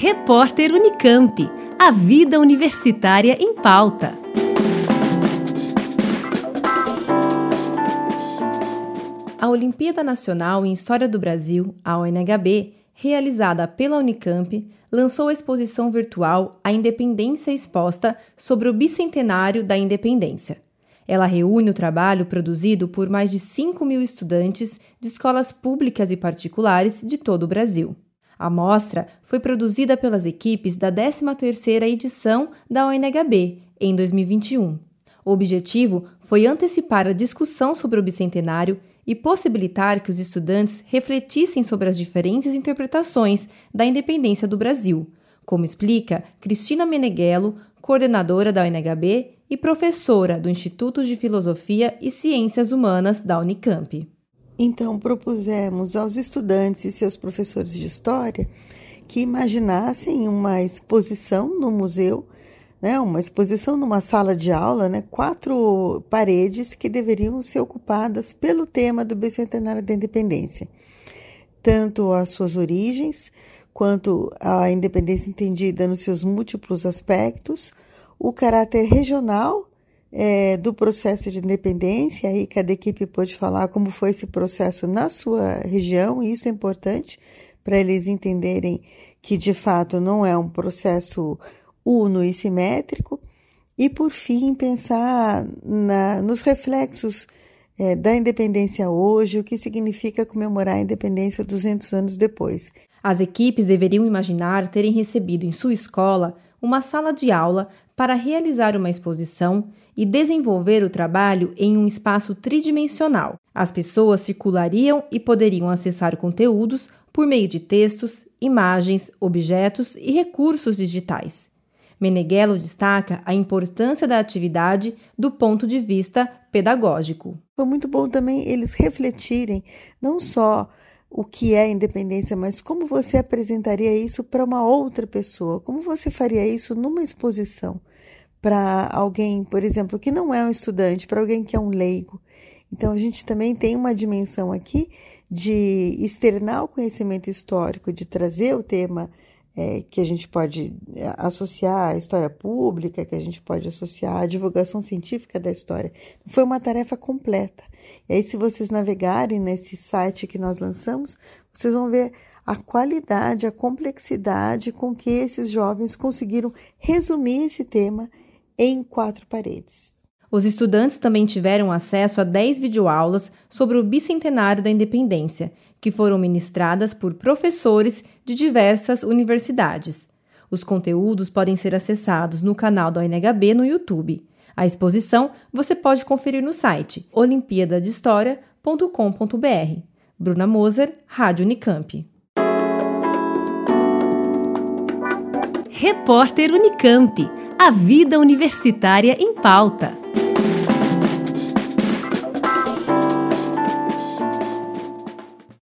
Repórter Unicamp. A vida universitária em pauta. A Olimpíada Nacional em História do Brasil, a ONHB, realizada pela Unicamp, lançou a exposição virtual A Independência Exposta sobre o bicentenário da Independência. Ela reúne o trabalho produzido por mais de 5 mil estudantes de escolas públicas e particulares de todo o Brasil. A mostra foi produzida pelas equipes da 13ª edição da ONHB em 2021. O objetivo foi antecipar a discussão sobre o bicentenário e possibilitar que os estudantes refletissem sobre as diferentes interpretações da independência do Brasil, como explica Cristina Meneghello, coordenadora da ONHB e professora do Instituto de Filosofia e Ciências Humanas da Unicamp. Então, propusemos aos estudantes e seus professores de história que imaginassem uma exposição no museu, né, uma exposição numa sala de aula, né, quatro paredes que deveriam ser ocupadas pelo tema do bicentenário da independência. Tanto as suas origens, quanto a independência entendida nos seus múltiplos aspectos, o caráter regional é, do processo de independência, aí cada equipe pode falar como foi esse processo na sua região, e isso é importante para eles entenderem que de fato não é um processo uno e simétrico, e por fim pensar na, nos reflexos é, da independência hoje, o que significa comemorar a independência 200 anos depois. As equipes deveriam imaginar terem recebido em sua escola uma sala de aula para realizar uma exposição e desenvolver o trabalho em um espaço tridimensional. As pessoas circulariam e poderiam acessar conteúdos por meio de textos, imagens, objetos e recursos digitais. Meneghello destaca a importância da atividade do ponto de vista pedagógico. Foi muito bom também eles refletirem não só o que é independência, mas como você apresentaria isso para uma outra pessoa? Como você faria isso numa exposição para alguém, por exemplo, que não é um estudante, para alguém que é um leigo? Então a gente também tem uma dimensão aqui de externar o conhecimento histórico, de trazer o tema é, que a gente pode é, associar à história pública, que a gente pode associar à divulgação científica da história. Foi uma tarefa completa. E aí, se vocês navegarem nesse site que nós lançamos, vocês vão ver a qualidade, a complexidade com que esses jovens conseguiram resumir esse tema em quatro paredes. Os estudantes também tiveram acesso a 10 videoaulas sobre o bicentenário da independência que foram ministradas por professores de diversas universidades. Os conteúdos podem ser acessados no canal da ONHB no YouTube. A exposição você pode conferir no site olimpiadadehistoria.com.br. Bruna Moser, Rádio Unicamp. Repórter Unicamp. A vida universitária em pauta.